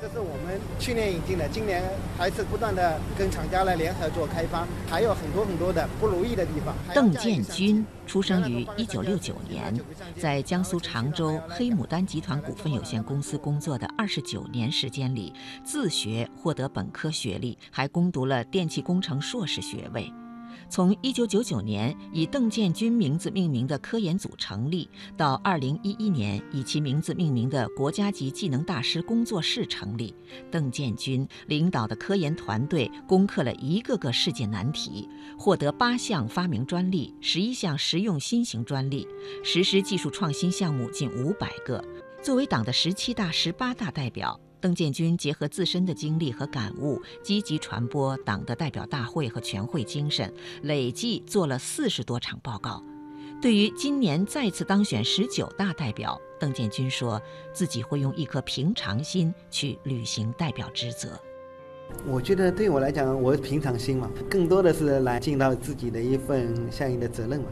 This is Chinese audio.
这是我们去年引进的，今年还是不断的跟厂家来联合做开发，还有很多很多的不如意的地方。邓建军出生于一九六九年，在江苏常州黑牡丹集团股份有限公司工作的二十九年时间里，自学获得本科学历，还攻读了电气工程硕士学位。从1999年以邓建军名字命名的科研组成立，到2011年以其名字命名的国家级技能大师工作室成立，邓建军领导的科研团队攻克了一个个世界难题，获得八项发明专利、十一项实用新型专利，实施技术创新项目近五百个。作为党的十七大、十八大代表。邓建军结合自身的经历和感悟，积极传播党的代表大会和全会精神，累计做了四十多场报告。对于今年再次当选十九大代表，邓建军说自己会用一颗平常心去履行代表职责。我觉得对我来讲，我平常心嘛，更多的是来尽到自己的一份相应的责任嘛。